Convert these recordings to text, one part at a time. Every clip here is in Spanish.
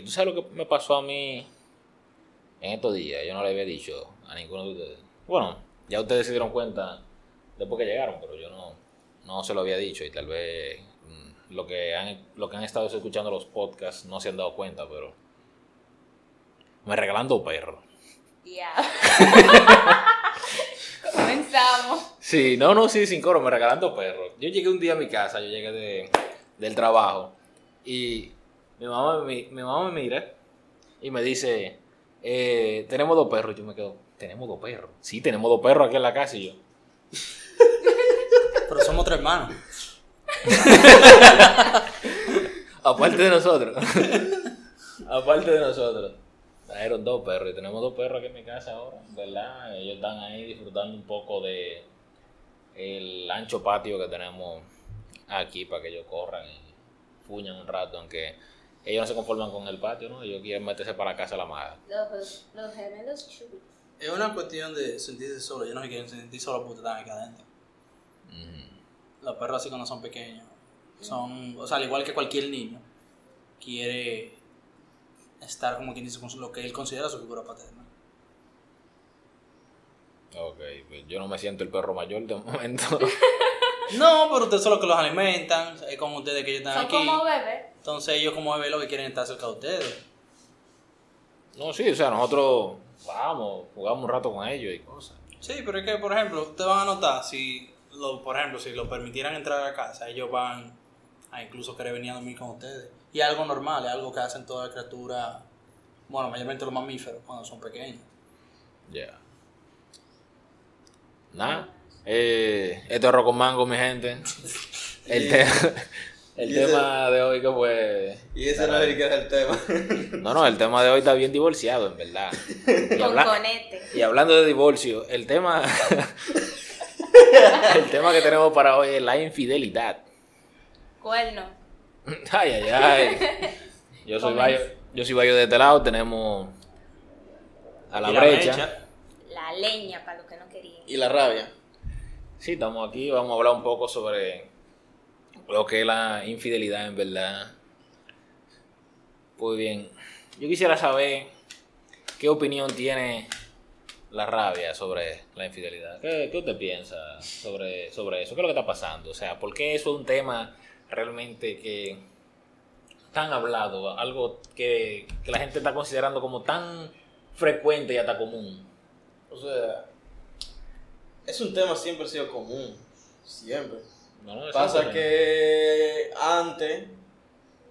¿y tú sabes lo que me pasó a mí en estos días? Yo no le había dicho a ninguno de ustedes. Bueno, ya ustedes se dieron cuenta después que llegaron, pero yo no, no se lo había dicho y tal vez mm, lo que han, lo que han estado escuchando los podcasts no se han dado cuenta, pero me regalan dos perros. Ya. Comenzamos. Sí, no, no, sí, sin coro, me regalan dos perros. Yo llegué un día a mi casa, yo llegué de, del trabajo y mi mamá, mi, mi mamá me mira y me dice, eh, tenemos dos perros. Y yo me quedo, tenemos dos perros. Sí, tenemos dos perros aquí en la casa y yo. Pero somos tres hermanos. Aparte de nosotros. Aparte de nosotros. Trajeron dos perros y tenemos dos perros aquí en mi casa ahora, ¿verdad? Ellos están ahí disfrutando un poco de el ancho patio que tenemos aquí para que ellos corran y fuñan un rato, aunque ellos no se conforman con el patio, ¿no? Ellos quieren meterse para la casa a la madre. Los, los gemelos chulos. Es una cuestión de sentirse solo. Yo no se quieren sentir solo porque están aquí adentro. Los perros así cuando son pequeños. Son, o sea, al igual que cualquier niño, quiere estar como quien dice con lo que él considera su figura paterna. Ok, pues yo no me siento el perro mayor de momento. No, pero ustedes son los que los alimentan, es como ustedes que ellos están Son aquí. como bebés. Entonces ellos como bebés lo que quieren es estar cerca de ustedes. no, sí, o sea, nosotros vamos, jugamos un rato con ellos y cosas. Sí, pero es que, por ejemplo, ustedes van a notar, si, lo, por ejemplo, si lo permitieran entrar a la casa, ellos van a incluso querer venir a dormir con ustedes. Y es algo normal, es algo que hacen todas las criaturas, bueno, mayormente los mamíferos, cuando son pequeños. Ya. Nada. Eh, esto es Arroz con Mango, mi gente. El, te- el tema de hoy que fue... Y ese no es el que era el tema. No, no, el tema de hoy está bien divorciado, en verdad. Y, Con habla- conete. y hablando de divorcio, el tema... el tema que tenemos para hoy es la infidelidad. Cuerno. Ay, ay, ay. Yo soy. Bayo, yo soy Bayo de este lado, tenemos a la brecha. mecha, La leña para los que no querían. Y la rabia. Sí, estamos aquí, vamos a hablar un poco sobre lo que es la infidelidad en verdad. Pues bien, yo quisiera saber qué opinión tiene la rabia sobre la infidelidad. ¿Qué, qué usted piensa sobre, sobre eso? ¿Qué es lo que está pasando? O sea, ¿por qué eso es un tema realmente que tan hablado, algo que, que la gente está considerando como tan frecuente y hasta común? O sea, es un tema siempre ha sido común. Siempre. No, no, Pasa que antes,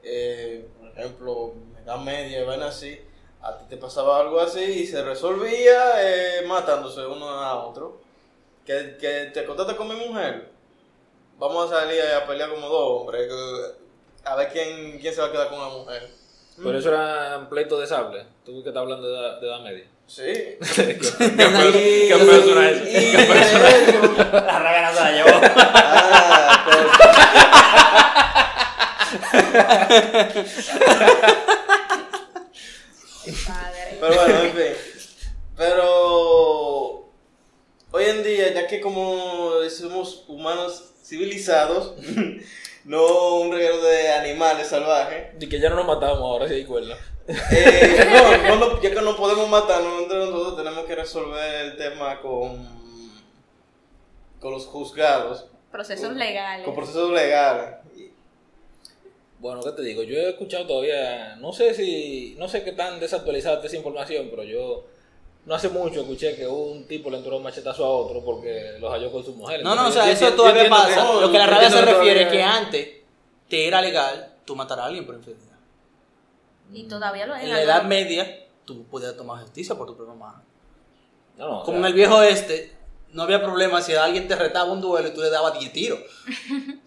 eh, por ejemplo, edad media, ven así, a ti te pasaba algo así y se resolvía eh, matándose uno a otro. Que, que te contaste con mi mujer, vamos a salir a pelear como dos hombres, que- a ver quién, quién se va a quedar con la mujer. Pero eso era un pleito de sable. Tú que estás hablando de edad, de edad media. Sí. ¿Qué qué. La rabia no se la llevó. Ah, pues. Pero bueno, en fin. Pero hoy en día, ya que como somos humanos civilizados, no un reguero de animales salvajes, Y que ya no nos matamos ahora, si hay cuerda. Eh, no, no lo- ya que no podemos matarnos entre nosotros, tenemos que resolver el tema con, con los juzgados, Procesos legales. con procesos legales. Bueno, ¿qué te digo? Yo he escuchado todavía, no sé si, no sé qué tan desactualizada está esa información, pero yo no hace mucho escuché que un tipo le entró un machetazo a otro porque los halló con su mujer. No, no, o sea, yo- eso yo- todavía yo pasa. que- Lo que la rabia se refiere es que antes te era legal tú matar a alguien por infidelidad. Y todavía lo es. En la edad media, tú podías tomar justicia por tu propia mano. No, no, o Como sea, en el viejo este, no había problema si alguien te retaba un duelo y tú le dabas 10 tiros.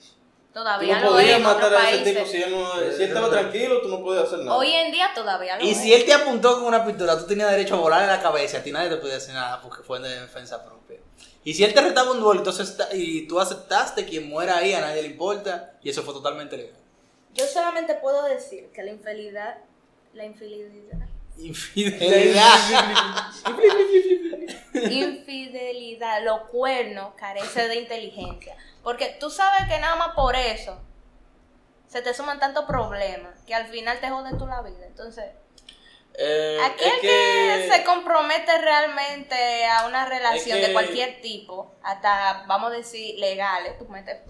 Tú Todavía no lo es podías en matar a ese tipo si él, no, si él estaba tranquilo, tú no podías hacer nada. Hoy en día todavía lo Y es. si él te apuntó con una pistola, tú tenías derecho a volarle la cabeza. A ti nadie te podía hacer nada porque fue de defensa propia. Y si él te retaba un duelo entonces, y tú aceptaste quien muera ahí, a nadie le importa. Y eso fue totalmente legal. Yo solamente puedo decir que la infidelidad, la infidelidad, Infidelidad. infidelidad, los cuernos carece de inteligencia. Porque tú sabes que nada más por eso se te suman tantos problemas que al final te joden tú la vida. Entonces, Eh, aquel es que... se compromete realmente a una relación Es que- de cualquier tipo, hasta, vamos a decir, legales, tú, metes-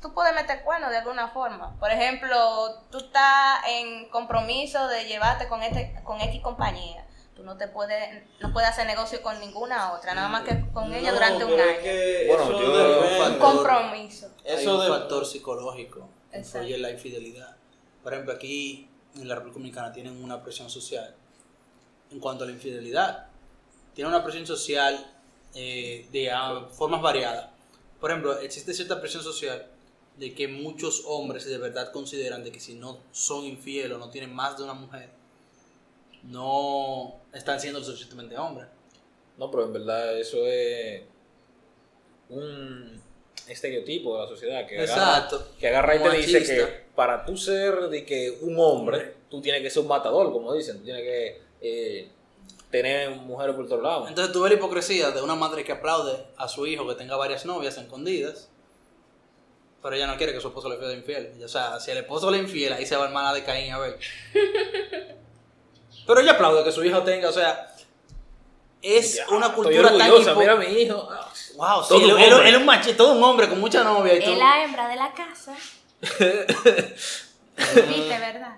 tú puedes meter cuernos de alguna forma. Por ejemplo, tú estás en compromiso de llevarte con, este, con X compañía. Tú no te puedes, no puedes hacer negocio con ninguna otra, nada más que con ella No, durante un año. es que Bueno, eso yo- depende. Un compromiso. Eso un de- factor psicológico influye la infidelidad. Por ejemplo, aquí en la República Dominicana tienen una presión social en cuanto a la infidelidad. Tienen una presión social eh, de ah, formas variadas. Por ejemplo, existe cierta presión social de que muchos hombres de verdad consideran de que si no son infieles o no tienen más de una mujer, no están siendo suficientemente hombres. No, pero en verdad eso es un estereotipo de la sociedad que agarra, Exacto. que agarra y te dice que para tú ser de que un hombre, tú tienes que ser un matador, como dicen, tú tienes que eh, tener mujeres por todos lados. Entonces tú ves la hipocresía de una madre que aplaude a su hijo que tenga varias novias escondidas, pero ella no quiere que su esposo le sea infiel. O sea, si el esposo le infiel, ahí se va hermana de Caín a ver. Pero ella aplaude que su hijo tenga, o sea, es Ya, una cultura tan mira a mi hijo. Wow, sí, Todo él, un él- hombre. él es un machi- todo un hombre con mucha novia y tú. Es la hembra de la casa. Viste, ¿verdad?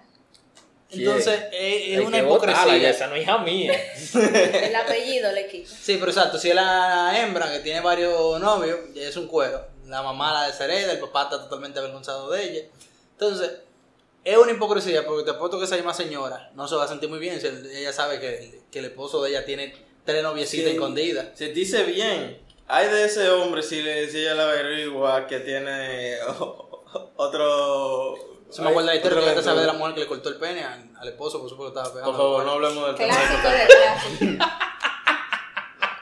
Entonces, es, es una botarla, hipocresía. esa no es hija mía. El apellido le quita. Sí, pero exacto, si es la hembra que tiene varios novios, ya es un cuero. La mamá la deshereda, el papá está totalmente avergonzado de ella. Entonces, es una hipocresía porque te apuesto que esa misma señora no se va a sentir muy bien si el- ella sabe que, que el esposo de ella tiene tres noviecitas Sí. escondidas. Se dice bien. Hay de ese hombre, si, le, si ella la averigua, que tiene otro. Se me acuerda la historia que sabe de la mujer que le cortó el pene al, al esposo, por supuesto que estaba pegando. Por favor, no hablemos del tema. Clásico de clásico.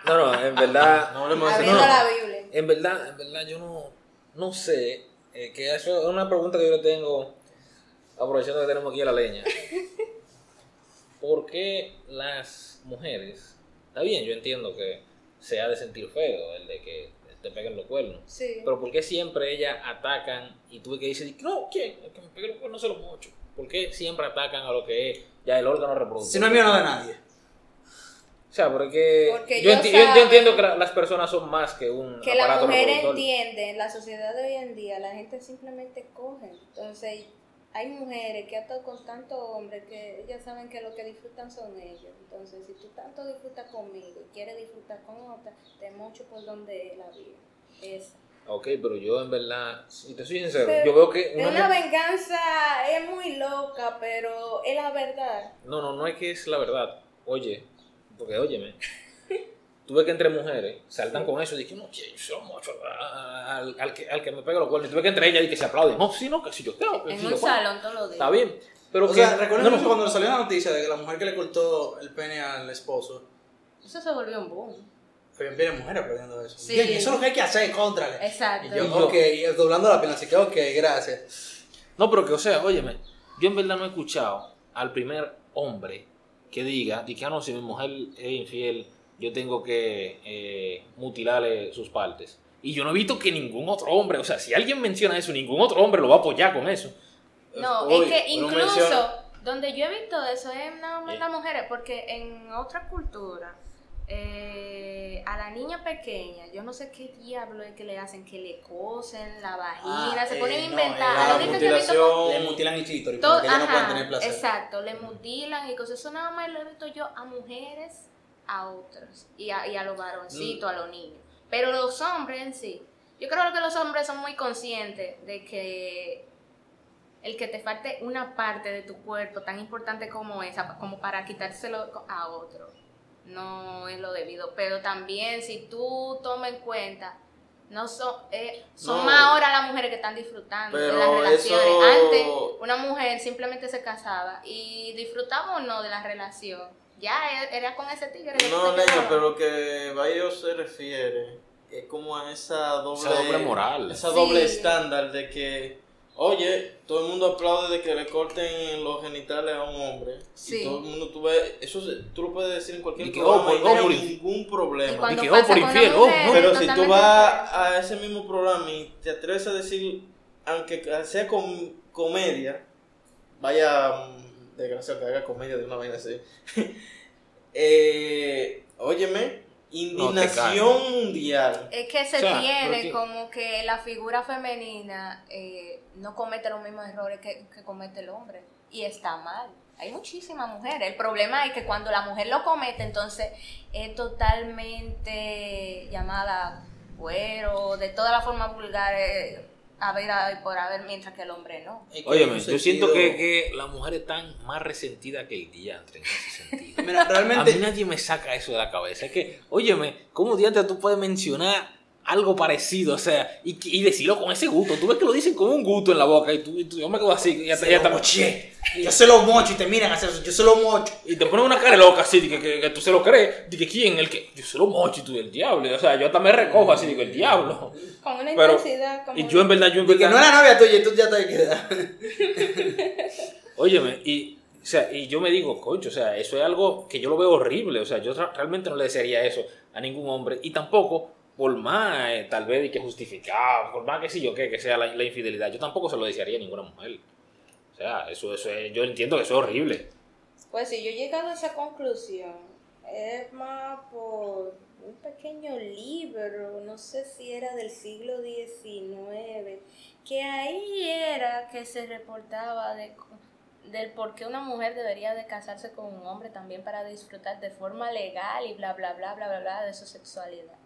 No, no, en verdad. No hablemos de ese Abriendo tema. la Biblia. En verdad, en verdad yo no, no sé, eh, que eso es una pregunta que yo le tengo, aprovechando que tenemos aquí a la leña. ¿Por qué las mujeres, está bien, yo entiendo que se ha de sentir feo el de que te peguen los cuernos, Sí. pero ¿por qué siempre ellas atacan y tú ves que dices, no, ¿quién? El que me pegue los cuernos se los mocho. ¿Por qué siempre atacan a lo que es ya el órgano reproductor? Si no es mío, no de nadie. O sea, porque, Porque yo, enti- entiendo que la- las personas son más que un Que la aparato mujer reproductor. entiende, en la sociedad de hoy en día, la gente simplemente coge. Entonces, hay mujeres que han estado con tantos hombres que ellas saben que lo que disfrutan son ellos. Entonces, si tú tanto disfrutas conmigo y quieres disfrutar con otra, te mocho por donde es la vida. Esa. Ok, pero yo en verdad, si te soy sincero, Pero yo veo que Es una venganza, es muy loca, pero es la verdad. No, no, no es que es la verdad. Oye, porque óyeme. Tú ves que entre mujeres saltan con eso y dicen, no, que yo soy mucho al, al que, al que me pega los cuernos. Y tú ves que entre ellas y que se aplauden. No, sí, no, que si yo tengo. que En si un yo puedo". salón todos los días. Está bien. Pero O que, sea, recuerden no, no, cuando salió la noticia de que la mujer que le cortó el pene al esposo, Eso se volvió un boom. fue bien mujeres aprendiendo eso. Sí. Bien, eso es lo que hay que hacer, contrale. Exacto. Y yo, ok, doblando la pena, así que ok, gracias. No, pero que, o sea, óyeme, yo en verdad no he escuchado al primer hombre que diga, di que, ah, no, si mi mujer es infiel, yo tengo que eh, mutilarle sus partes. Y yo no he visto que ningún otro hombre, o sea, si alguien menciona eso, ningún otro hombre lo va a apoyar con eso. No, es que incluso menciona- donde yo he visto eso es nada más Eh. las mujeres, porque en otra cultura, eh, a la niña pequeña, yo no sé qué diablo es que le hacen, que le cosen la vagina, Ah, se eh, ponen a no, inventar. la a lo único que he visto con- mutilación- Le mutilan el clítoris todo- porque ellas no pueden ajá, tener placer. exacto, le mutilan y cosas. Eso nada más lo he visto yo a mujeres, a otros, y a, y a los varoncitos, a los niños. Pero los hombres en sí, yo creo que los hombres son muy conscientes de que el que te falte una parte de tu cuerpo tan importante como esa, como para quitárselo a otro, no es lo debido. Pero también si tú tomas en cuenta, no son, eh, son No. más ahora las mujeres que están disfrutando de las relaciones. eso- Antes una mujer simplemente se casaba y disfrutaba o no de la relación. Ya e- era con ese tigre. No, leña, quedaba. pero lo que Bayo se refiere es como a esa doble, Esa doble moral. Esa Sí. doble estándar de que, oye, todo el mundo aplaude de que le corten los genitales a un hombre. Sí. Y todo el mundo, tú ves, eso se- tú lo puedes decir en cualquier Y que, programa oh, y no oh, hay por- ningún Y problema. cuando que, oh, por infiel, oh, no. Pero si tú vas a ese mismo programa y te atreves a decir, aunque sea con, comedia, vaya desgraciado que haga comedia de una vaina así. eh, óyeme, indignación mundial. Es que se O sea, tiene como que la figura femenina eh, no comete los mismos errores que, que comete el hombre. Y está mal. Hay muchísimas mujeres. El problema es que cuando la mujer lo comete, entonces es totalmente llamada cuero, de toda la forma vulgar, eh, a ver, y por haber, mientras que el hombre no. Es que Óyeme, yo siento que, que las mujeres están más resentidas que el diantre en ese sentido. Mira, A mí realmente. nadie me saca eso de la cabeza. Es que, óyeme, ¿cómo diantre tú puedes mencionar algo parecido? O sea, y, y decirlo con ese gusto. Tú ves que lo dicen con un gusto en la boca y tú, y tú- yo me quedo así. Y ya, Se ya lo está- moché. Yo se lo mocho y te miran a hacer eso. Yo se lo mocho. Y te ponen una cara loca así, de que, que, que tú se lo crees. De que quién, el que. Yo se lo mocho y tú el diablo. O sea, yo hasta me recojo así, digo, el diablo. Con una Pero, intensidad como... y yo en verdad, yo en Y que verdad. no era novia tuya y tú ya te quedas. Óyeme, y, o sea, y yo me digo, coño, o sea, eso es algo que yo lo veo horrible. O sea, yo realmente no le desearía eso a ningún hombre. Y tampoco, por más, eh, tal vez, y que justificar, por más que sí yo que, que sea la, infidelidad, yo tampoco se lo desearía a ninguna mujer. O sea, eso, eso es, yo entiendo que eso es horrible. Pues si yo he llegado a esa conclusión, es más por un pequeño libro, no sé si era del siglo XIX, que ahí era que se reportaba de, del por qué una mujer debería de casarse con un hombre también para disfrutar de forma legal y bla, bla, bla, bla, bla, bla de su sexualidad.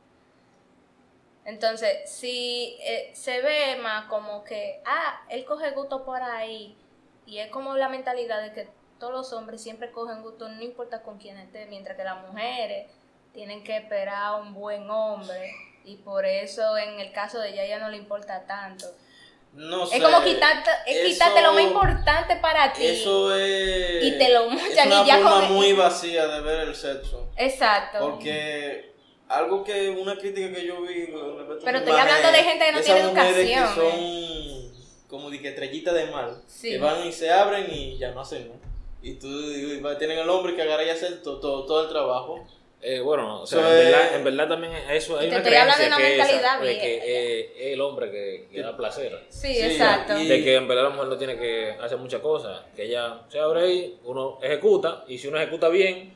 Entonces, si eh, se ve más como que, ah, él coge gusto por ahí, y es como la mentalidad de que todos los hombres siempre cogen gusto, no importa con quién esté, mientras que las mujeres tienen que esperar a un buen hombre, y por eso en el caso de ella, ella no le importa tanto. No sé. es como quitarte, es quitarte lo más importante para ti. Eso es. Y te lo es una y ya forma con- muy vacía de ver el sexo. Exacto. Porque algo que, una crítica que yo vi. Pero estoy hablando de gente que no esas tiene mujeres educación, Que son como de que estrellitas de mal. Sí. Que van y se abren y ya no hacen nada. Y tú y tienen el hombre que agarra y hacer todo, todo, todo el trabajo. Eh, bueno, o sea, Eso en, verdad, en verdad también eso hay Te una estoy hablando creencia de una que, es esa, mentalidad de que vieja. eh, es el hombre que, que da placer. Sí, Sí, exacto. y- De que en verdad la mujer no tiene que hacer muchas cosas. Que ella se abre ahí, uno ejecuta, y si uno ejecuta bien,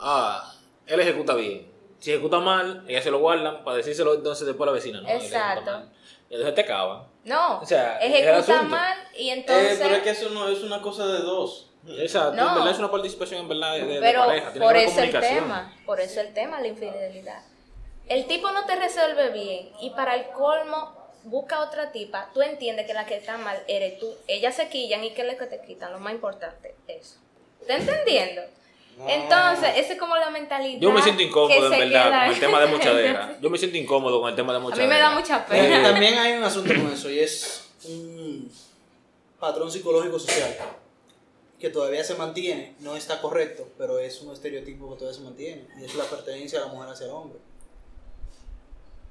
ah, él ejecuta bien. Si ejecuta mal, ella se lo guardan para decírselo entonces después a la vecina. ¿no? Exacto. Y entonces te acaban. No, O sea, es el ejecuta mal y Eh, entonces... pero es que eso no es una cosa de dos. Exacto, No. en verdad es una participación en verdad de, de Pero pareja. Tiene por que eso el tema, por eso el tema, la infidelidad. El tipo no te resuelve bien y para el colmo busca otra tipa, tú entiendes que la que está mal eres tú. Ellas se quillan y que es lo que te quitan, lo más importante, eso. ¿Estás entendiendo? Entonces, esa es como la mentalidad. Yo me siento incómodo, en verdad, queda- con el tema de mochadera. Yo me siento incómodo con el tema de A mochadera. mí me da mucha Eh, pena. también hay un asunto con eso y es un patrón psicológico social que todavía se mantiene, no está correcto, pero es un estereotipo que todavía se mantiene y es la pertenencia de la mujer hacia el hombre.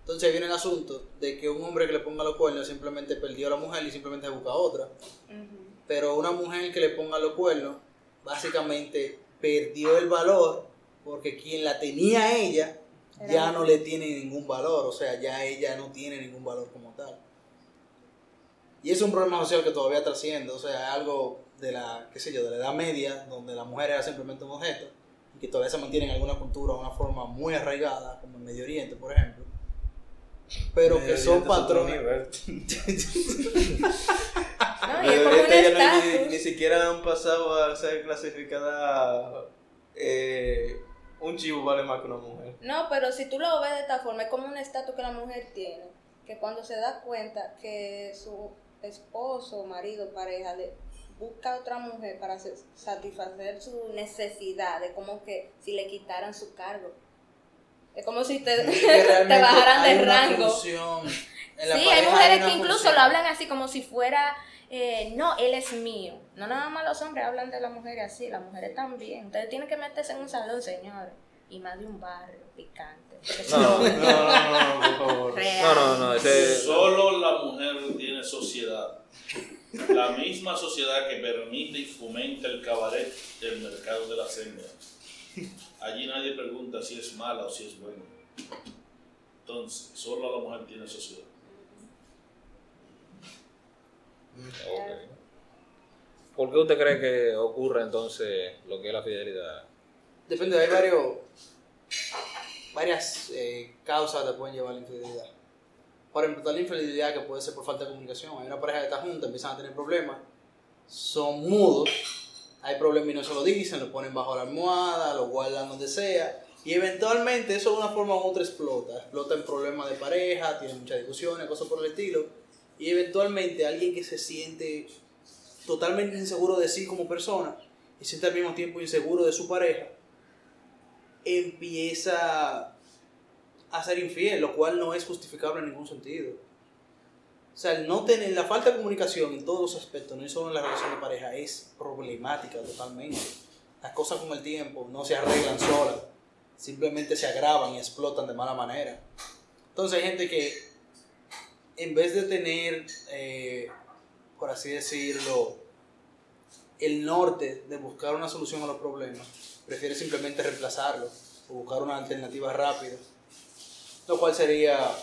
Entonces viene el asunto de que un hombre que le ponga los cuernos simplemente perdió a la mujer y simplemente busca otra, Ujú. pero una mujer que le ponga los cuernos básicamente perdió el valor porque quien la tenía ella Era ya no le tiene ningún valor, o sea, ya ella no tiene ningún valor como tal. Y es un problema social que todavía trasciende, o sea, es algo de la, qué sé yo, de la edad media, donde la mujer era simplemente un objeto, y que todavía se mantiene en alguna cultura una forma muy arraigada, como en Medio Oriente, por ejemplo, pero que son patrones. No, y es Pero como un ahorita ya no hay ni, siquiera han pasado a ser clasificada. eh, un chivo vale más que una mujer. No, pero si tú lo ves de esta forma, es como un estatus que la mujer tiene, que cuando se da cuenta que su esposo, marido, pareja, le busca a otra mujer para sa- satisfacer su necesidad, es como que si le quitaran su cargo. Es como si te, Que te bajaran de rango. función, en la Sí, hay mujeres que incluso función. lo hablan así como si fuera, eh, no, él es mío. No nada más los hombres hablan de las mujeres así, las mujeres también. Ustedes tienen que meterse en un salón, señores. Y más de un barrio picante. si No, No, no, no, por favor. real. No, no, no, ese... Solo la mujer tiene sociedad. La misma sociedad que permite y fomenta el cabaret del mercado de la hembras. Allí nadie pregunta si es mala o si es buena. Entonces, solo la mujer tiene sociedad. Ok. ¿Por qué usted cree que ocurre entonces lo que es la fidelidad? Depende, hay varios, varias eh, causas que te pueden llevar a la infidelidad. Por ejemplo, la infidelidad que puede ser por falta de comunicación. Hay una pareja que está junta, empiezan a tener problemas, son mudos, hay problemas y no se lo dicen, lo ponen bajo la almohada, lo guardan donde sea. Y eventualmente eso de una forma u otra explota. Explota en problemas de pareja, tiene muchas discusiones, cosas por el estilo. Y eventualmente alguien que se siente totalmente inseguro de sí como persona y siente al mismo tiempo inseguro de su pareja, empieza a ser infiel, lo cual no es justificable en ningún sentido. O sea, el no tener la falta de comunicación en todos los aspectos, no solo en la relación de pareja, es problemática totalmente. Las cosas con el tiempo no se arreglan solas, simplemente se agravan y explotan de mala manera. Entonces hay gente que en vez de tener, eh, por así decirlo, el norte de buscar una solución a los problemas, prefiere simplemente reemplazarlo o buscar una alternativa rápida, lo cual sería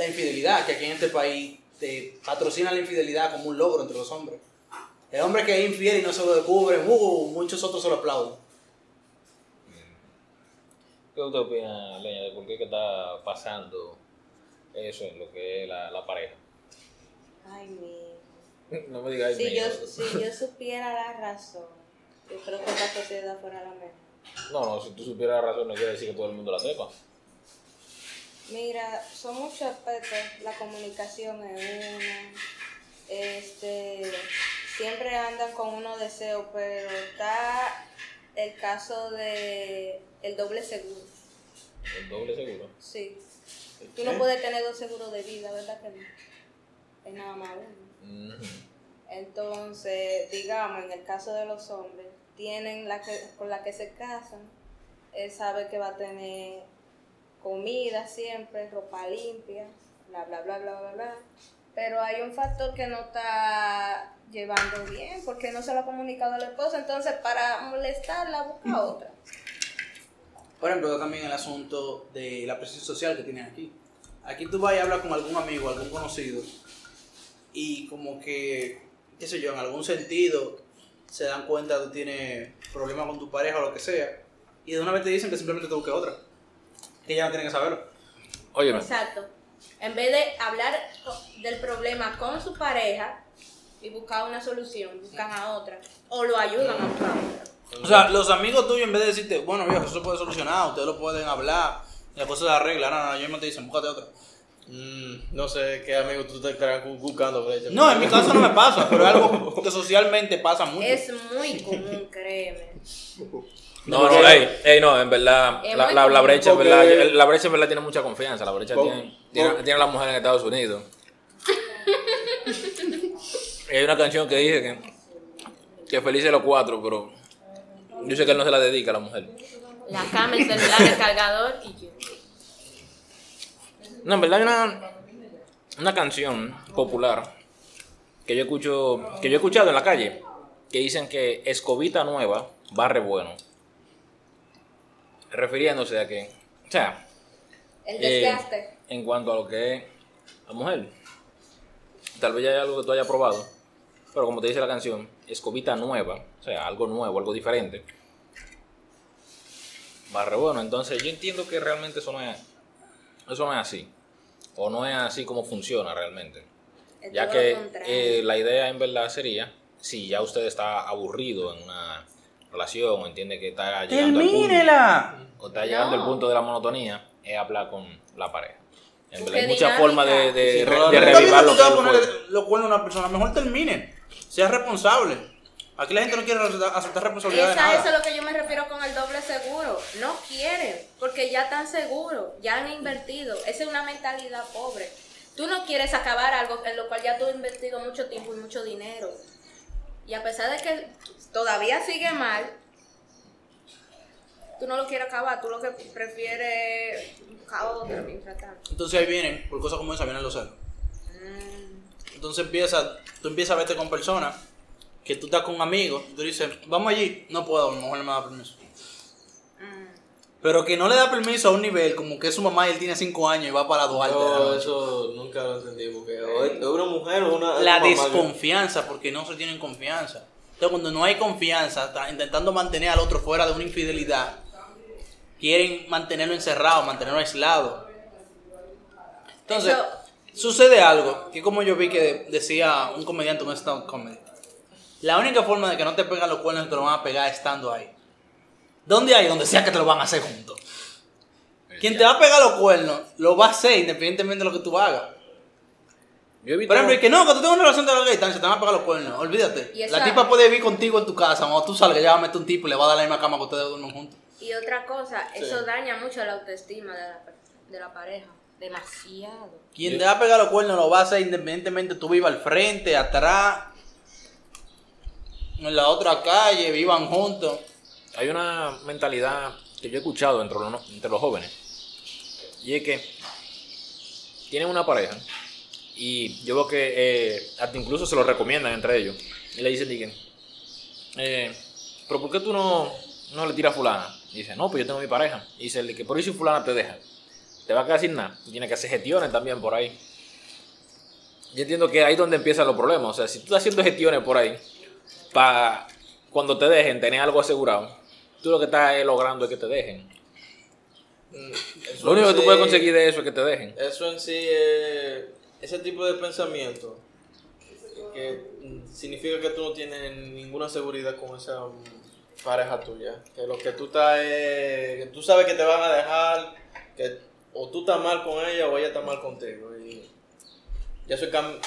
la infidelidad, que aquí en este país te patrocina la infidelidad como un logro entre los hombres. El hombre que es infiel y no se lo descubre, uh, muchos otros se lo aplauden. ¿Qué usted opina, Leña, de por qué que está pasando eso en lo que es la, la pareja? Ay, mi. No me digáis Si mío. yo, si yo supiera la razón, yo creo que esta sociedad fuera la mejor. No, no, si tú supieras la razón no quiere decir que todo el mundo la sepa. Mira, son muchos aspectos. La comunicación es uno. Este, siempre andan con unos deseos, pero está el caso de el doble seguro. El doble seguro. Sí. Tú no puedes tener dos seguros de vida, ¿verdad que no? Es nada más uno. Entonces, digamos, en el caso de los hombres, tienen la que, con la que se casan, él sabe que va a tener comida siempre, ropa limpia, bla, bla, bla, bla, bla, bla. Pero hay un factor que no está llevando bien, porque no se lo ha comunicado a la esposa, entonces para molestarla busca otra. Por ejemplo, también el asunto de la presión social que tienes aquí. Aquí tú vas y hablas con algún amigo, algún conocido, y como que, qué sé yo, en algún sentido se dan cuenta que tú tienes problemas con tu pareja o lo que sea, y de una vez te dicen que simplemente te busque otra. Que ya no tienen que saberlo. Oye, Exacto. En vez de hablar del problema con su pareja y buscar una solución, buscan a otra. O lo ayudan a buscar otra. O sea, los amigos tuyos, en vez de decirte, bueno, viejo, eso se puede solucionar, ustedes lo pueden hablar, y la cosa se arregla, no, no, ellos mismos te dicen, búscate otra. Mm, no sé qué amigo tú te estarás bu- buscando, Brecha. No, en mi caso no me pasa, pero es algo que socialmente pasa mucho. Es muy común, créeme. No, no, ey, ey, no, en verdad, la, brecha, en Porque- verdad, la brecha en verdad tiene mucha confianza, la brecha tiene, tiene, tiene a la mujer en Estados Unidos. Y hay una canción que dice que, que felices los cuatro, pero yo sé que él no se la dedica a la mujer. La cama, el celular, el cargador y yo. No, en verdad hay una, una canción popular que yo escucho, que yo he escuchado en la calle, que dicen que escobita nueva, barre bueno. Refiriéndose a que, o sea, El eh, desgaste. en cuanto a lo que es la mujer, tal vez ya hay algo que tú hayas probado, pero como te dice la canción, escobita nueva, o sea, algo nuevo, algo diferente. Barre bueno, entonces yo entiendo que realmente eso no es, eso no es así, o no es así como funciona realmente. Es Ya que eh, la idea en verdad sería, si ya usted está aburrido en una relación o entiende que está llegando al punto, o está llegando No. al punto de la monotonía, es hablar con la pareja. En Busque verdad, hay muchas formas de, de, Si re- no, de revivar lo que poner una persona, mejor terminen. Sea responsable. Aquí la gente no quiere aceptar, aceptar responsabilidad de Esa, nada. eso es lo que yo me refiero con el doble seguro. No quieren, porque ya están seguros, ya han invertido. Esa es una mentalidad pobre. Tú no quieres acabar algo en lo cual ya tú has invertido mucho tiempo y mucho dinero. Y a pesar de que todavía sigue mal, tú no lo quieres acabar, tú lo que prefieres buscar otro mientras tanto. Entonces ahí vienen, por cosas como esa, vienen los celos. Mm, Entonces empieza, tú empiezas a verte con personas que tú estás con amigos, y tú dices, vamos allí, no puedo, a lo mejor no me da permiso. Pero que no le da permiso a un nivel como que es su mamá y él tiene 5 años y va para Duarte. noche. eso nunca lo entendí, porque es una mujer o una... La una mamá que- desconfianza, porque no se tienen confianza. Entonces, cuando no hay confianza, está intentando mantener al otro fuera de una infidelidad, quieren mantenerlo encerrado, mantenerlo aislado. Entonces, Eso- sucede algo, que como yo vi que decía un comediante, un stand comedy. La única forma de que no te pegan los cuernos es que te lo van a pegar estando ahí. ¿Dónde hay? Donde sea que te lo van a hacer juntos. Quien te va a pegar los cuernos, lo va a hacer independientemente de lo que tú hagas. Yo he visto... Por ejemplo, y que no, que tú tengas una relación de larga distancia, te van a pegar los cuernos, olvídate. Y eso- La tipa puede vivir contigo en tu casa, cuando tú salgas, ya va a meter un tipo y le va a dar la misma cama que ustedes duermen juntos. Y otra cosa, eso daña mucho la autoestima de la, de la pareja. Demasiado. Quien te va a pegar los cuernos lo va a hacer independientemente tú vivas al frente, atrás, en la otra calle, vivan juntos. Hay una mentalidad que yo he escuchado entre los, entre los jóvenes. Y es que tienen una pareja y yo veo que eh, hasta incluso se lo recomiendan entre ellos. Y le dicen, eh, pero ¿por qué tú no, no le tiras a fulana? Y dice, no, pues yo tengo mi pareja. Y dice, que por eso fulana te deja, te va a quedar sin nada. Tú tienes que hacer gestiones también por ahí. Yo entiendo que ahí es donde empiezan los problemas. O sea, si tú estás haciendo gestiones por ahí, para cuando te dejen tener algo asegurado, tú lo que estás es logrando es que te dejen. Eso Lo único que tú sí- puedes conseguir de eso es que te dejen. Eso en sí, eh, ese tipo de pensamiento, que significa que tú no tienes ninguna seguridad con esa pareja tuya. Que lo que tú estás, es- que tú sabes que te van a dejar, que o tú estás mal con ella o ella está mal contigo. Y, y eso es cam-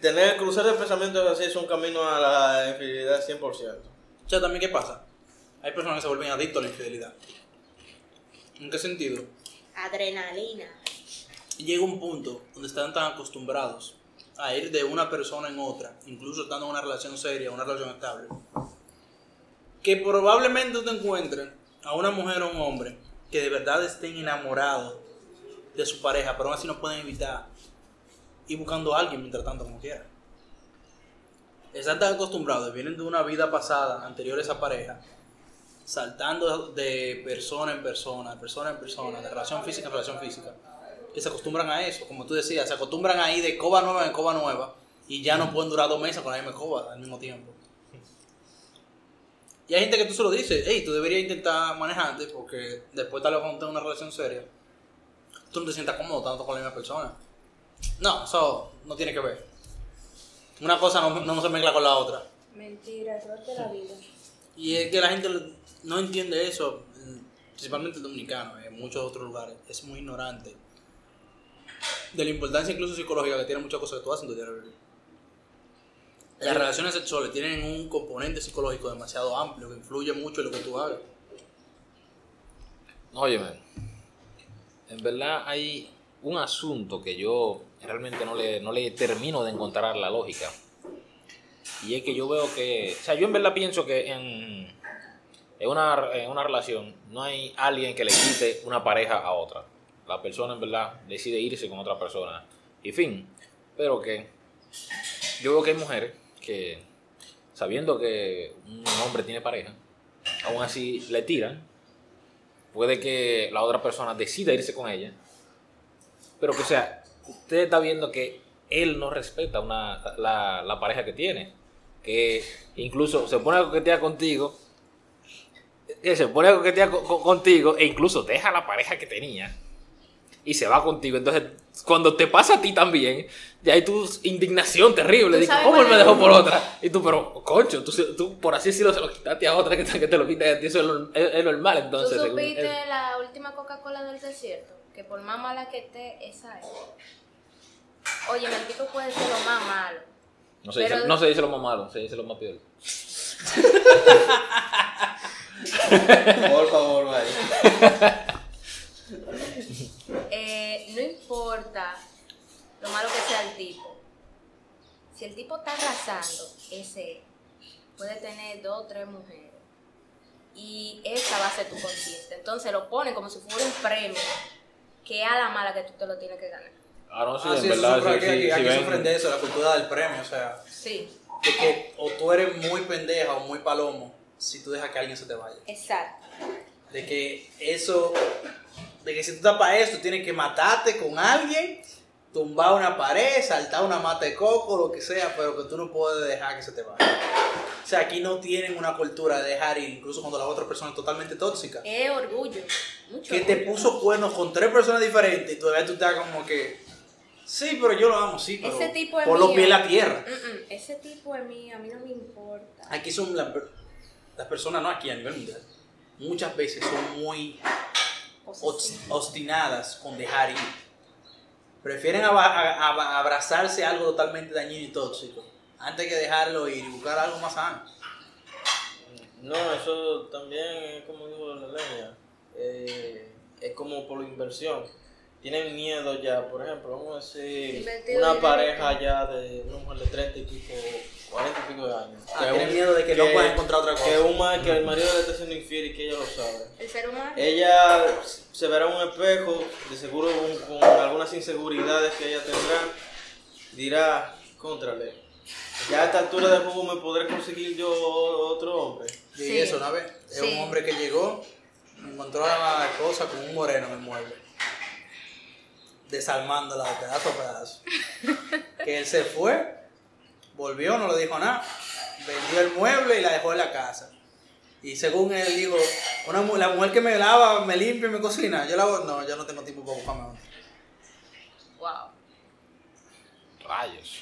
tener, cruzar de pensamientos así es un camino a la infidelidad 100%. O sea, también, ¿qué pasa? Hay personas que se vuelven adictos a la infidelidad. ¿En qué sentido? Adrenalina. Llega un punto donde están tan acostumbrados a ir de una persona en otra, incluso estando en una relación seria, una relación estable, que probablemente te encuentres a una mujer o un hombre que de verdad estén enamorados de su pareja, pero aún así no pueden evitar ir buscando a alguien mientras tanto como quieran. Están tan acostumbrados, vienen de una vida pasada anterior a esa pareja, saltando de persona en persona, de persona en persona, de relación física en relación física, que se acostumbran a eso, como tú decías, se acostumbran a ir de coba nueva en coba nueva y ya no pueden durar dos meses con la misma coba al mismo tiempo. Y hay gente que tú se lo dices, hey, tú deberías intentar manejarte porque después tal vez cuando tengas una relación seria, tú no te sientas cómodo tanto con la misma persona. No, eso no tiene que ver. Una cosa no, no se mezcla con la otra. Mentira, suerte la vida. Y es que la gente no entiende eso, principalmente el dominicano, en muchos otros lugares, es muy ignorante de la importancia incluso psicológica que tiene muchas cosas que tú haces en tu diario vivir. Las relaciones sexuales tienen un componente psicológico demasiado amplio que influye mucho en lo que tú hagas. Óyeme, en verdad hay un asunto que yo realmente no le, no le termino de encontrar la lógica. Y es que yo veo que, o sea, yo en verdad pienso que en, en, una, en una relación no hay alguien que le quite una pareja a otra. La persona en verdad decide irse con otra persona y fin. Pero que yo veo que hay mujeres que, sabiendo que un hombre tiene pareja, aún así le tiran puede que la otra persona decida irse con ella, pero que sea, usted está viendo que él no respeta una, la, la pareja que tiene, que incluso se pone a coquetear contigo, eh, se pone a coquetear co- co- contigo e incluso deja la pareja que tenía y se va contigo. Entonces, cuando te pasa a ti también, ya hay tu indignación terrible. ¿Tú Dices, ¿cómo él me es? dejó por otra? Y tú, pero, concho, tú, tú por así decirlo se lo quitaste a otra que te, que te lo quita a ti. Eso es, lo- es- es normal, entonces. ¿Tú según supiste él. la última Coca-Cola del desierto? Que por más mala que esté, esa es. Oye, el tipo puede ser lo más malo. No se, dice, pero- no se dice lo más malo, se dice lo más peor. Por favor, vaya. Eh, no importa lo malo que sea el tipo. Si el tipo está arrasando, ese puede tener dos o tres mujeres. Y esa va a ser tu conquista. Entonces lo ponen como si fuera un premio. Que a la mala que tú te lo tienes que ganar. Ah, no, sí, Ah, en sí, eso verdad. sí, aquí, sí, aquí- sí aquí ven- sufren de eso, la cultura del premio, o sea, Sí, de que o tú eres muy pendeja o muy palomo si tú dejas que alguien se te vaya. exacto. De que eso, de que si tú estás para eso, tienes que matarte con alguien, tumbar una pared, saltar una mata de coco, lo que sea, pero que tú no puedes dejar que se te vaya. O sea, aquí no tienen una cultura de dejar ir, incluso cuando la otra persona es totalmente tóxica. Es orgullo. Mucho Que te puso cuernos con tres personas diferentes y todavía tú estás como que. Sí, pero yo lo amo, sí, pero. Ese tipo es por los mío. pies a la tierra. Mm, mm, Ese tipo es mío, a mí no me importa. Aquí son la- las personas, no aquí a nivel mundial, muchas veces son muy obstinadas con dejar ir. Prefieren aba- a- a- abrazarse a algo totalmente dañino y tóxico antes que dejarlo ir y buscar algo más sano. No, eso también es como dijo la leña. eh, es como por la inversión. Tienen miedo ya, por ejemplo, vamos a decir, una pareja ya de una mujer de 30 y pico, 40 y pico de años. Ah, que tienen un- miedo de que no puedan encontrar otra cosa. Que, un ma- que el marido le está siendo infiel y que ella lo sabe. El ser humano. Ella se verá en un espejo, de seguro con, con algunas inseguridades que ella tendrá, dirá, contrale, ya a esta altura del juego me podré conseguir yo otro hombre. Y Sí. eso, una vez, es Sí. un hombre que llegó, encontró a la esposa con un moreno en el mueble, desarmándola de pedazo a pedazo. que él se fue, volvió, no le dijo nada, vendió el mueble y la dejó en la casa. Y según él dijo, una, mu- la mujer que me lava, me limpia y me cocina, yo la hago, no, yo no tengo tiempo para buscarme otra. Wow. Rayos.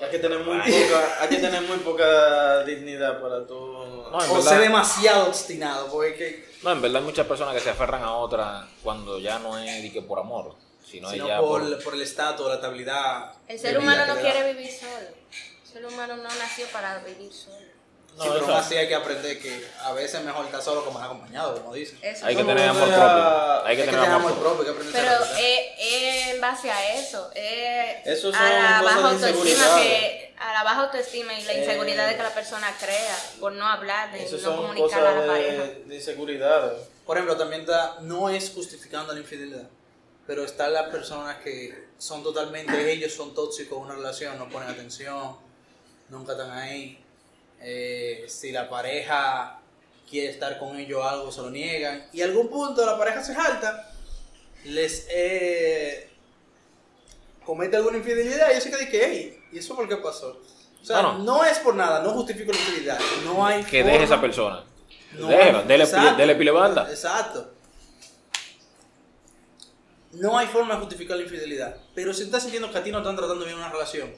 Hay que tener muy poca, hay que tener muy poca dignidad para todo. No, en O verdad- ser demasiado obstinado, porque es que, No, en verdad hay muchas personas que se aferran a otra cuando ya no es de que por amor, sino, sino ya por, por... por el estatus, la estabilidad. El ser humano no quiere vivir solo. El ser humano no nació para vivir solo. No, sí, pero eso- aún así hay que aprender que a veces es mejor estar solo que mal acompañado, como dicen. Eso Hay que tener Como amor propio. Hay que tener amor propio. propio, hay que aprender a Pero es, es en base a eso. Es Eso a la baja autoestima que a la baja autoestima y la Eh, inseguridad de que la persona crea por no hablar, de Eso no son comunicar a la pareja. de, de inseguridades. Por ejemplo, también está, no es justificando la infidelidad, pero están las personas que son totalmente, ellos son tóxicos en una relación, no ponen atención, nunca están ahí. Eh, si la pareja quiere estar con ellos algo, se lo niegan. Y a algún punto la pareja se jalta, les eh, comete alguna infidelidad y se quedan que, hey, ¿y eso por qué pasó? O sea, no es por nada, no justifico la infidelidad. No hay Que forma- deje esa persona. no Déjela, dele, exacto, dele pile banda. Exacto. No hay forma de justificar la infidelidad. Pero si estás sintiendo que a ti no están tratando bien una relación,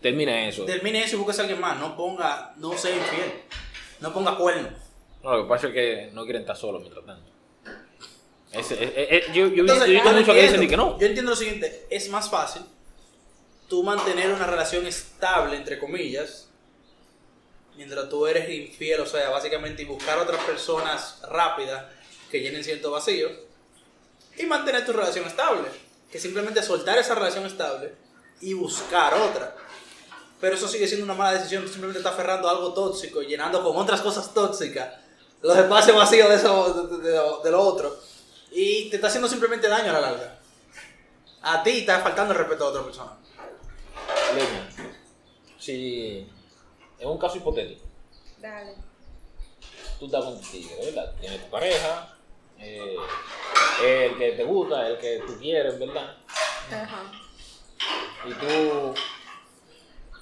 Termina eso. termine eso y busques a alguien más. No ponga, no sea infiel. No ponga cuerno. No, lo que pasa es que no quieren estar solos mientras tanto. Ese- eh, eh, yo, yo, Entonces, yo yo que dicen entiendo- y que no. Yo entiendo lo siguiente. Es más fácil tú mantener una relación estable, entre comillas, mientras tú eres infiel, o sea, básicamente y buscar otras personas rápidas que llenen cierto vacío y mantener tu relación estable. Que simplemente soltar esa relación estable y buscar otra. Pero eso sigue siendo una mala decisión. Tú simplemente estás aferrando a algo tóxico, llenando con otras cosas tóxicas los espacios vacíos de, eso, de, de- de lo otro. Y te está haciendo simplemente daño a la larga. A ti está faltando el respeto a otra persona. Leña, si en un caso hipotético, Dale. tú estás con tu tigre, ¿verdad? Tienes tu pareja, eh, el que te gusta, el que tú quieres, ¿verdad? Ajá. Y tú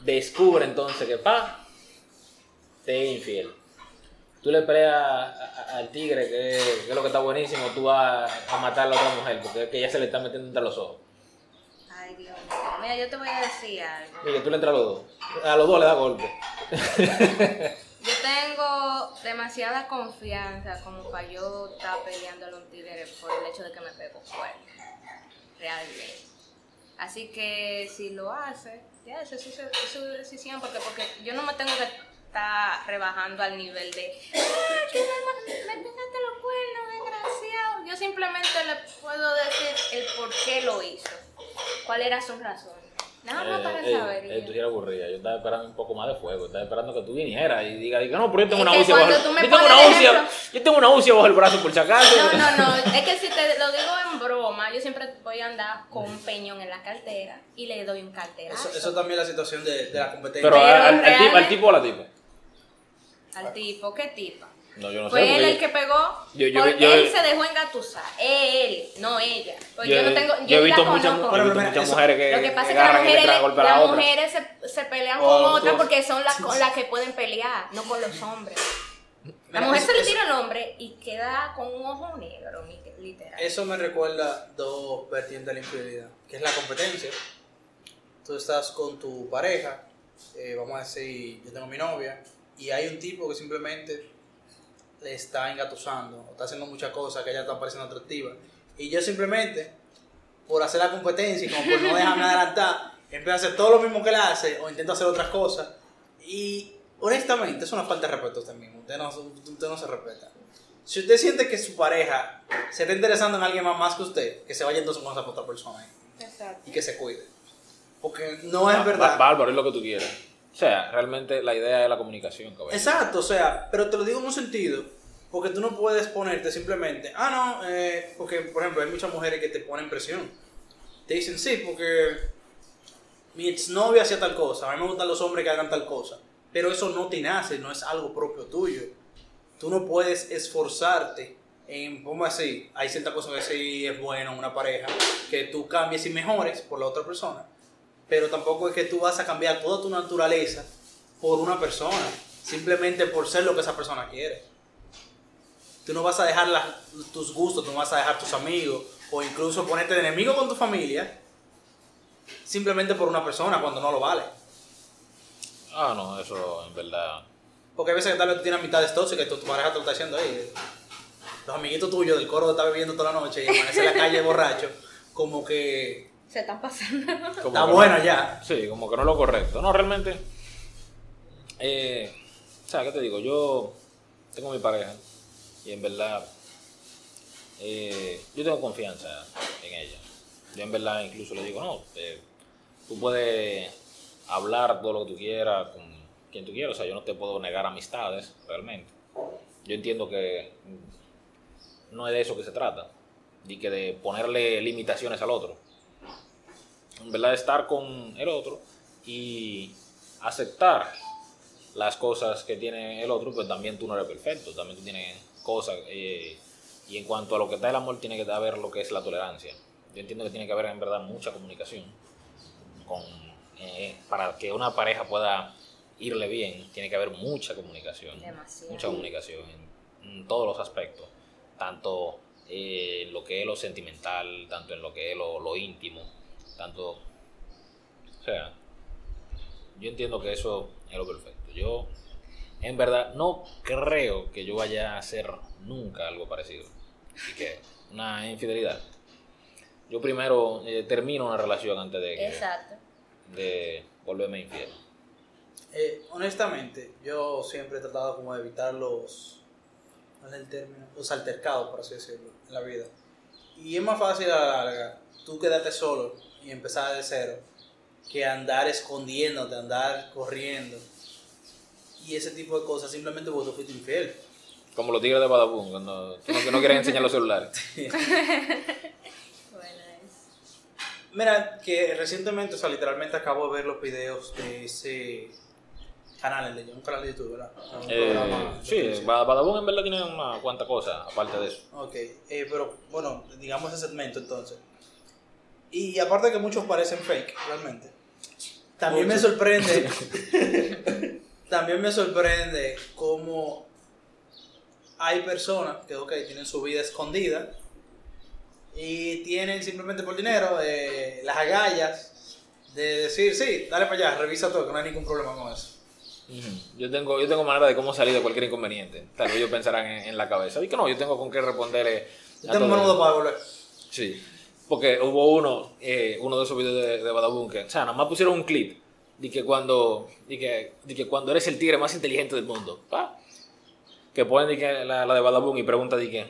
descubres entonces que pa, te es infiel. Tú le peleas a- a- al tigre, que, es- que es lo que está buenísimo, tú vas a matar a la otra mujer, porque es que ella se le está metiendo entre los ojos. Ay, Dios mío. Mira, yo te voy a decir algo. Que tú le entras a los dos. A los dos le da golpe. Yo tengo demasiada confianza como para yo estar peleándole a un tigre por el hecho de que me pego fuerte. Realmente. Así que si lo hace, ya, eso es su, es su decisión, porque, porque yo no me tengo que estar rebajando al nivel de, "Ah, que me, me los cuernos, desgraciado. Yo simplemente le puedo decir el por qué lo hizo, cuál era su razón. Nada más para Eh, saber. eh, tú eres aburrida. Yo estaba esperando un poco más de fuego. Estaba esperando que tú vinieras y digas, diga, no, pero yo tengo Es una UCI bajo el, yo tengo una UCI bajo el brazo por si acaso. No, no, no. Es que si te lo digo en yo siempre voy a andar con un peñón en la cartera y le doy un carterazo. Eso, eso también es la situación de, de la competencia. Pero, Pero al, al tipo, al tipo o a la tipa. Al tipo, ¿qué tipa? No, yo no Fue sé. él el que pegó. yo- yo- porque yo- él se dejó engatusar. Él, no ella. Pues yo, no tengo. yo he visto la muchas, mujeres que, Lo que pasa es que las mujeres, la se, se pelean con otras porque son las con las que pueden pelear, no con los hombres. La mujer se le tira al hombre y queda con un ojo negro, mi- literal. Eso me recuerda dos vertientes de la infidelidad, que es la competencia. Tú estás con tu pareja, eh, vamos a decir, yo tengo mi novia, y hay un tipo que simplemente le está engatusando, o está haciendo muchas cosas que a ella está pareciendo atractiva. Y yo simplemente, por hacer la competencia y como por no dejarme adelantar, empiezo a hacer todo lo mismo que él hace, o intento hacer otras cosas. Y honestamente, es una falta de respeto también. Usted no, usted no se respeta. Si usted siente que su pareja se está interesando en alguien más, más que usted, que se vaya entonces con esa otra persona ahí, Exacto. y que se cuide. Porque no es verdad. Bárbaro, es lo que tú quieras. O sea, realmente la idea es la comunicación, cabrón. Exacto, o sea, pero te lo digo en un sentido, porque tú no puedes ponerte simplemente, ah, no, eh, porque por ejemplo hay muchas mujeres que te ponen presión. Te dicen, sí, porque mi exnovia hacía tal cosa, a mí me gustan los hombres que hagan tal cosa, pero eso no te nace, no es algo propio tuyo. Tú no puedes esforzarte en, vamos a decir, hay ciertas cosas que sí es bueno en una pareja, que tú cambies y mejores por la otra persona, pero tampoco es que tú vas a cambiar toda tu naturaleza por una persona, simplemente por ser lo que esa persona quiere. Tú no vas a dejar tus gustos, tú no vas a dejar tus amigos, o incluso ponerte de enemigo con tu familia, simplemente por una persona cuando no lo vale. Ah, no, eso en verdad. Porque a veces que tal vez tú tienes amistades tóxicas y tu, tu pareja te lo está haciendo ahí. Los amiguitos tuyos del coro están bebiendo toda la noche y amanece en la calle borracho, como que Se están pasando. como está bueno no- ya. Sí, como que no es lo correcto. No, realmente. Eh, o sea, ¿qué te digo? Yo tengo mi pareja y en verdad. eh, yo tengo confianza en ella. Yo en verdad incluso le digo, no, eh, tú puedes hablar todo lo que tú quieras con quien tú quieras. O sea, yo no te puedo negar amistades, realmente. Yo entiendo que no es de eso que se trata. Y que de ponerle limitaciones al otro en verdad estar con el otro y aceptar las cosas que tiene el otro, pues también tú no eres perfecto, también tú tienes cosas. eh, y en cuanto a lo que está el amor, tiene que haber lo que es la tolerancia. Yo entiendo que tiene que haber en verdad mucha comunicación. Eh, para que una pareja pueda irle bien, tiene que haber mucha comunicación. Demasiado. Mucha comunicación en, en todos los aspectos. Tanto eh, en lo que es lo sentimental, tanto en lo que es lo, lo íntimo, tanto... O sea, yo entiendo que eso es lo perfecto. Yo, en verdad, no creo que yo vaya a hacer nunca algo parecido. Así que, una infidelidad. Yo primero eh, termino una relación antes de, que- Exacto. de volverme infiel. Eh, honestamente, yo siempre he tratado como de evitar los, ¿cuál es el término? Los altercados, por así decirlo, en la vida. Y es más fácil a la larga tú quedarte solo y empezar de cero que andar escondiéndote, andar corriendo. Y ese tipo de cosas simplemente porque tú fuiste infiel. Como los tigres de Badabun, cuando tú no, no quieren enseñar los celulares. Bueno, es- Mira, que recientemente, o sea, literalmente acabo de ver los videos de ese canal, el de un canal de YouTube, ¿verdad? Eh, sí, Badabun en verdad tiene una cuanta cosa, aparte de eso. Ok, eh, pero bueno, digamos ese segmento entonces. Y aparte que muchos parecen fake, realmente. También me sorprende. también me sorprende cómo hay personas que, ok, tienen su vida escondida y tienen simplemente por dinero eh, las agallas de decir, sí, dale para allá, revisa todo, que no hay ningún problema con eso. Yo tengo, yo tengo manera de cómo salir de cualquier inconveniente. Tal vez ellos pensarán en, en la cabeza. Y que no, yo tengo con qué responderle. Yo a tengo menudo para devolver. Sí. Porque hubo uno, eh, uno de esos videos de, de Badabun que, o sea, nada más pusieron un clip de que cuando, de que, de que cuando eres el tigre más inteligente del mundo, pa, que ponen de que la, la de Badabun y pregunta de que,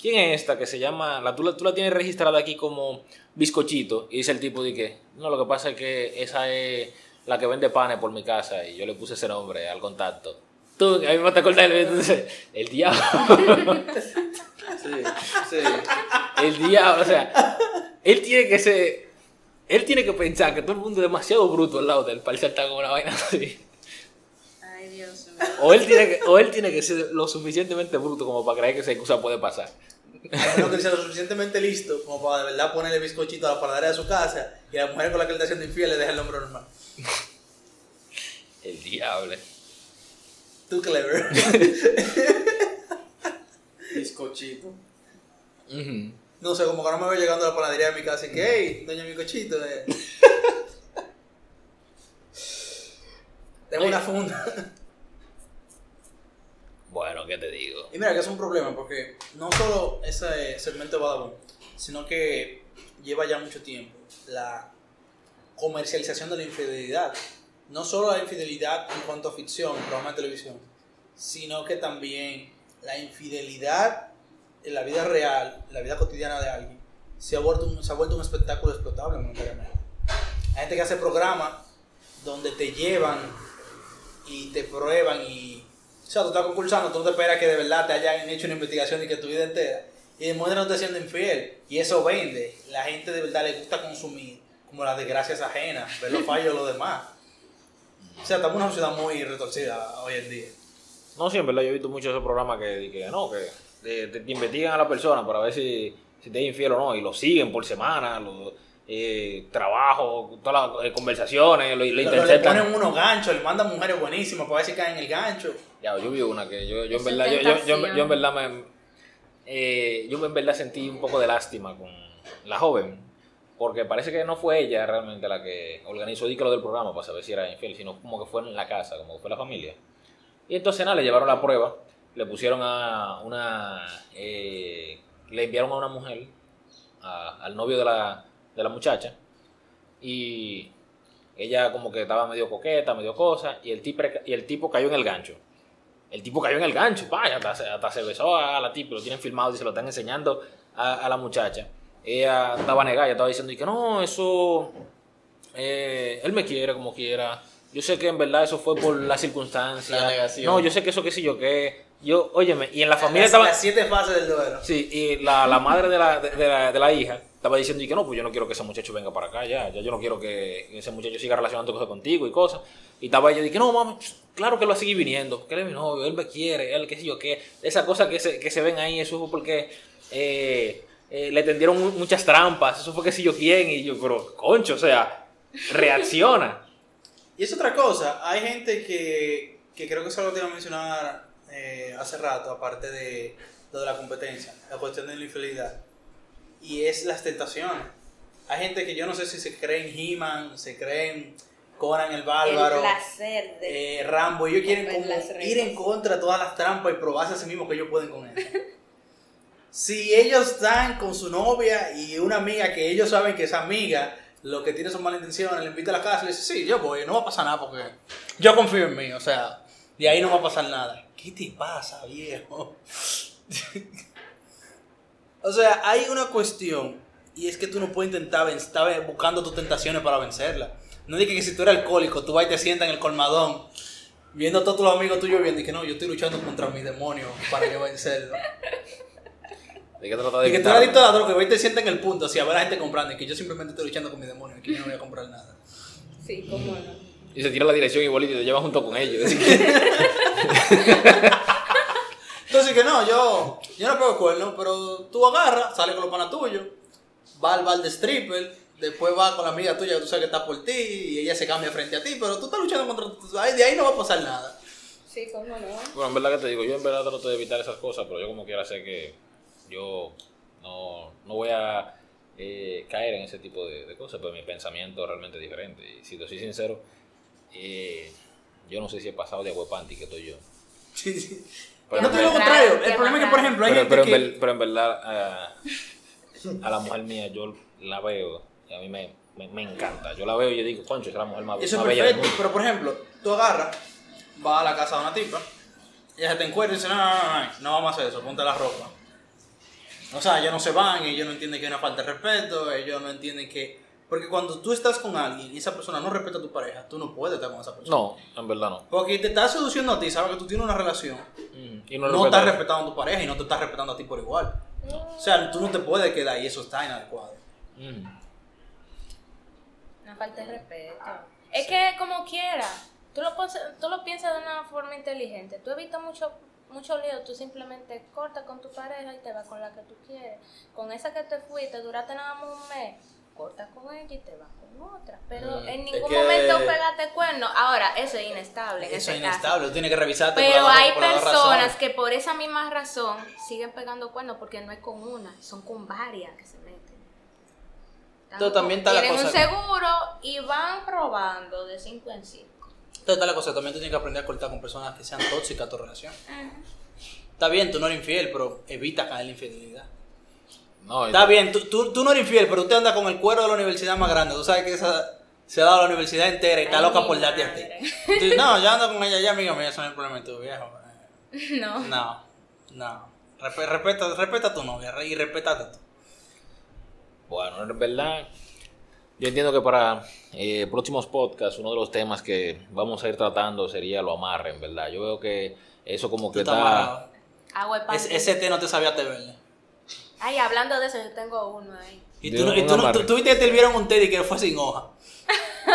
¿quién es esta que se llama, la, tú, la, tú la tienes registrada aquí como bizcochito? Y dice el tipo de que, no, lo que pasa es que esa es la que vende panes por mi casa y yo le puse ese nombre al contacto. Tú, a mí me te acordar el entonces, el diablo. Sí, sí. El diablo, o sea, él tiene que ser. Él tiene que pensar que todo el mundo es demasiado bruto al lado del para saltar con una vaina así. Ay, Dios O él, tiene que, o él tiene que ser lo suficientemente bruto como para creer que esa cosa puede pasar. A menos que sea lo suficientemente listo como para de verdad ponerle bizcochito a la paladera de su casa y a la mujer con la que él está haciendo infiel le deja el nombre normal. El diablo. Tú clever. Bizcochito. No sé, como que no me veo llegando a la panadería de mi casa y que, hey, doña Bizcochito, eh. Tengo una funda. Bueno, ¿qué te digo? Y mira que es un problema porque no solo ese segmento de Badabun, sino que lleva ya mucho tiempo la comercialización de la infidelidad. No solo la infidelidad en cuanto a ficción, programa de televisión, sino que también la infidelidad en la vida real, en la vida cotidiana de alguien, se ha vuelto un, se ha vuelto un espectáculo explotable monetariamente. Hay gente que hace programas donde te llevan y te prueban y... O sea, tú estás concursando, tú no te esperas que de verdad te hayan hecho una investigación y que tu vida entera y demuestran que estás siendo infiel. Y eso vende. La gente de verdad le gusta consumir como las desgracias ajenas, ver los fallos de los demás. O sea, estamos en una sociedad muy retorcida hoy en día. No, sí, en verdad yo he visto muchos de esos programas que, que no, que te, te- te investigan a la persona para ver si, si te es infiel o no, y lo siguen por semana, lo, eh, trabajo, todas las eh, conversaciones, lo, lo Le, le interceptan. ponen unos ganchos, le mandan mujeres buenísimas para ver si caen en el gancho. Ya, yo vi una que yo, yo en verdad, yo, yo, en verdad me, eh, yo en verdad sentí un poco de lástima con la joven, porque parece que no fue ella realmente la que organizó lo del programa para saber si era infiel, sino como que fue en la casa, como que fue la familia. Y entonces nada, le llevaron la prueba, le pusieron a una, eh, le enviaron a una mujer, a- al novio de la, de la muchacha, y ella como que estaba medio coqueta, medio cosa, y el, tipo, y el tipo cayó en el gancho. El tipo cayó en el gancho, vaya, hasta, hasta se besó a la tipa, lo tienen filmado y se lo están enseñando a, a la muchacha. Ella estaba negada, ella estaba diciendo y que no, eso, eh, él me quiere como quiera. Yo sé que en verdad eso fue por la circunstancia. La negación. No, yo sé que eso, qué sé yo, que yo, óyeme, y en la familia las, estaba... las siete fases del duelo. Sí, y la, la madre de la, de, de la, de la hija estaba diciendo y que no, pues yo no quiero que ese muchacho venga para acá ya, ya yo no quiero que ese muchacho siga relacionando cosas contigo y cosas. Y estaba ella y que no, mami, claro que él va a seguir viniendo, que él es mi novio, él me quiere, él qué sé yo qué. Esa cosa que se, que se ven ahí, eso fue porque eh, eh, le tendieron mu- muchas trampas, eso fue que sé yo quién, y yo, pero concho, o sea, reacciona. Y es otra cosa, hay gente que, que creo que eso lo te iba a mencionar eh, hace rato, aparte de lo de la competencia, la cuestión de la infidelidad, y es las tentaciones. Hay gente que yo no sé si se creen He-Man, se creen Conan el El Bárbaro, placer de... eh, Rambo, ellos quieren como ir en contra de todas las trampas y probarse a sí mismos que ellos pueden con eso. si ellos están con su novia y una amiga que ellos saben que esa amiga lo que tiene son malas intenciones, le invita a la casa y le dice, sí, yo voy, no va a pasar nada porque yo confío en mí, o sea, de ahí no va a pasar nada. ¿Qué te pasa, viejo? o sea, hay una cuestión y es que tú no puedes intentar estar buscando tus tentaciones para vencerla. No digas que si tú eres alcohólico, tú vas y te sientas en el colmadón viendo a todos los amigos tuyos viendo y que no, yo estoy luchando contra mi demonio para yo vencerlo. ¿De qué trata de Y que tú eres adicto a la droga, y te sientas en el punto, así a ver a la gente comprando y que yo simplemente estoy luchando con mi demonio y que yo no voy a comprar nada. Sí, cómo no. Y se tira la dirección igualito y te llevan junto con ellos. Así que- Entonces que no, yo, yo no pego cuerno, pero tú agarras, sales con los panas tuyos, va al bar de stripper, después va con la amiga tuya que tú sabes que está por ti y ella se cambia frente a ti, pero tú estás luchando contra tu... De ahí no va a pasar nada. Sí, cómo no. Bueno, en verdad que te digo, yo en verdad trato de evitar esas cosas, pero yo como quiera sé que yo no, no voy a eh, caer en ese tipo de, de cosas, pero mi pensamiento es realmente diferente. Y si te soy sincero, eh, yo no sé si he pasado de aguapanti que estoy yo. Sí, sí. Pero no en te digo contrario, el problema es que, por ejemplo, hay pero, gente pero en que... ver- pero en verdad ah, a la mujer mía yo la veo y a mí me, me, me encanta. Yo la veo y yo digo, concho, es la mujer más, Eso más es bella del perfecto, mundo. pero por ejemplo, tú agarras, vas a la casa de una tipa, ella se te encuentra y dice, no, no, no, no, no vamos a hacer eso, ponte la ropa. O sea, ellos no se van, ellos no entienden que hay una falta de respeto, ellos no entienden que... Porque cuando tú estás con alguien y esa persona no respeta a tu pareja, tú no puedes estar con esa persona. No, en verdad no. Porque te estás seduciendo a ti, sabes que tú tienes una relación, Mm, Y no, estás respetando a tu pareja y no te estás respetando a ti por igual. O sea, tú no te puedes quedar y eso está inadecuado. Mm. Una falta de respeto. Es que como quiera, tú lo, tú lo piensas de una forma inteligente. Tú evitas mucho, mucho lío, tú simplemente cortas con tu pareja y te vas con la que tú quieres. Con esa que te fuiste, duraste nada más un mes, cortas con ella y te vas con otra. Pero Mm, en es ningún que- momento pegaste cuerno. Ahora, eso es inestable. en Eso es inestable, tienes que revisarte. por Pero la- hay por personas que por esa misma razón siguen pegando cuernos porque no es con una, son con varias que se meten. Entonces, también está la tienen un cosa- seguro y van probando de 5 en 5. Entonces, tal la cosa, también tú tienes que aprender a cortar con personas que sean tóxicas a tu relación. Está bien, tú no eres infiel, pero evita caer en la infidelidad. No, Está bien, tú, tú, tú no eres infiel, pero usted anda con el cuero de la universidad más grande. Tú sabes que esa se ha dado la universidad entera y está Ay, loca por darte a ti. no, yo ando con ella ya, amiga mía, eso no es el problema de tu viejo. No. No, no. Respe- respeta, respeta a tu novia y respétate tú. Bueno, en verdad, yo entiendo que para eh, próximos podcasts, uno de los temas que vamos a ir tratando sería lo amarre, en verdad. Yo veo que eso como Tú que está... Agua Es- ese té no te sabía te verle. Ay, hablando de eso, yo tengo uno ahí. Y De tú, y tú, tú- tú viste que te vieron un té y que fue sin hoja.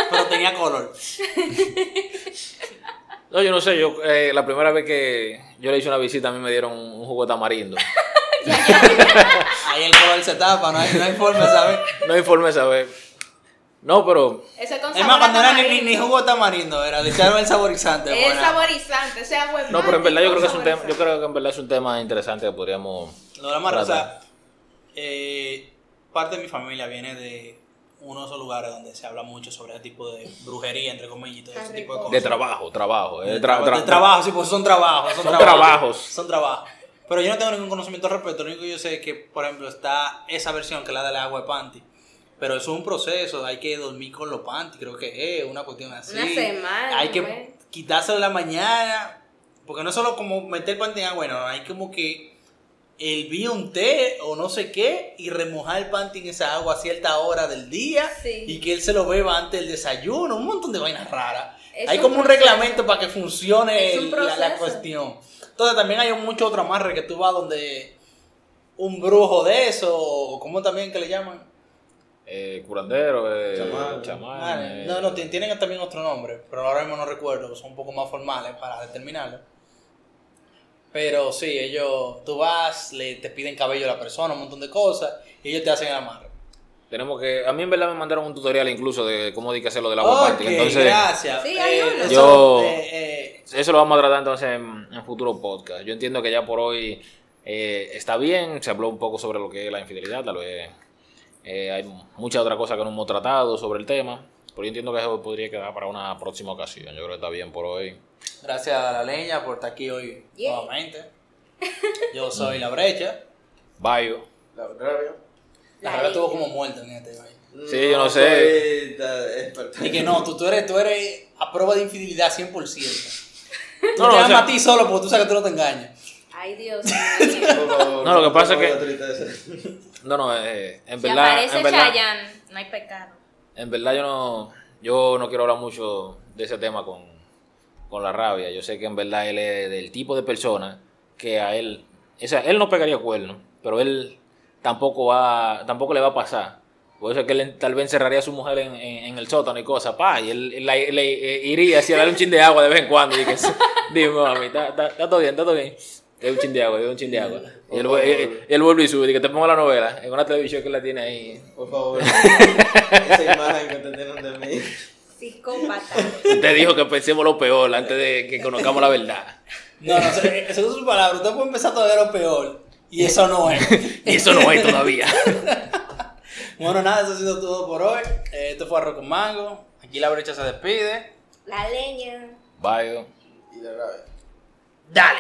Pero tenía color. No, yo no sé, yo eh, la primera vez que yo le hice una visita a mí me dieron un jugo de tamarindo. Ahí el color se tapa, no hay, no hay forma de saber. No informe saber. No, pero Es más, a cuando era ni, ni, jugo de tamarindo, era, le echaron el saborizante. Bueno. saborizante, o sea, de no, pero en verdad yo creo que es un tema, yo creo que en verdad es un tema interesante que podríamos Lo de la marra, o tratar. sea, eh, parte de mi familia viene de uno de esos lugares donde se habla mucho sobre ese tipo de brujería, entre comillas, y todo ese tipo de cosas. de trabajo, trabajo, eh, De, tra- de trabajo, sí, pues son trabajos. Son, Son trabajos. Son trabajos. Pero yo no tengo ningún conocimiento al respecto. Lo único que yo sé es que, por ejemplo, está esa versión que es la del agua de panty. Pero eso es un proceso. Hay que dormir con los panty, creo que es una cuestión así. Una semana, Hay que pues. quitárselo en la mañana. Porque no es solo como meter panty en agua, no. Hay como que hervir un té o no sé qué y remojar el panty en esa agua a cierta hora del día Sí. y que él se lo beba antes del desayuno. Un montón de vainas raras. Es Hay un como un reglamento para que funcione el- la, cuestión. Entonces también hay mucho otro amarre que tú vas donde un brujo de eso, o como también que le llaman. eh, curandero, eh, Chamán. chamán, eh, no, no, tien- tienen también otro nombre, pero ahora mismo no recuerdo, son un poco más formales para determinarlo. Pero sí, ellos, tú vas, le, te piden cabello a la persona, un montón de cosas, y ellos te hacen el amarre. Tenemos que, a mí en verdad me mandaron un tutorial incluso de cómo hay que hacerlo del agua Ok, panty. Entonces, gracias. Sí, hay Eh, uno. Yo- eh, eh, eso lo vamos a tratar entonces en, en futuro podcast. Yo entiendo que ya por hoy eh, está bien, se habló un poco sobre lo que es la infidelidad, tal vez eh, hay muchas otras cosas que no hemos tratado sobre el tema, pero yo entiendo que eso podría quedar para una próxima ocasión. Yo creo que está bien por hoy. Gracias a la leña por estar aquí hoy Yeah. nuevamente. Yo soy la brecha. Bayo. La contrario. La verdad estuvo como muerta en este baile. Sí, yo no sé. Y que no, tú, tú, eres, tú eres a prueba de infidelidad 100%. Tú No, no, te o amas sea- a ti solo porque tú sabes que tú no te engañas. Ay, Dios No, lo que pasa es que-. No, no, eh, en Si verdad, aparece en verdad, Chayanne, no hay pecado. en verdad yo no, yo no quiero hablar mucho de ese tema con, con la rabia. Yo sé que en verdad él es del tipo de persona que a él, o sea, él no pegaría cuernos, pero él tampoco va, tampoco le va a pasar. Por eso es que él tal vez encerraría a su mujer en, el sótano y cosas, pa, y él, le iría así a darle un chin de agua de vez en cuando y que dime mami, está, todo bien, está todo bien. Es un chin de agua, es un chin de agua. Y él, él- vuelve y sube y que te ponga la novela en una televisión que la tiene ahí. Por favor. Esa imagen que te tienen de mí. Psicópata. Te dijo que pensemos lo peor antes de que conozcamos la verdad. No, no, se- eso es su palabra. Usted puede empezar todavía lo peor. Y eso no es. Y eso no hay todavía. bueno, nada, eso ha sido todo por hoy. Eh, esto fue Arroz con Mango. Aquí la brecha se despide. La leña. Bye. Y la rabia. Dale.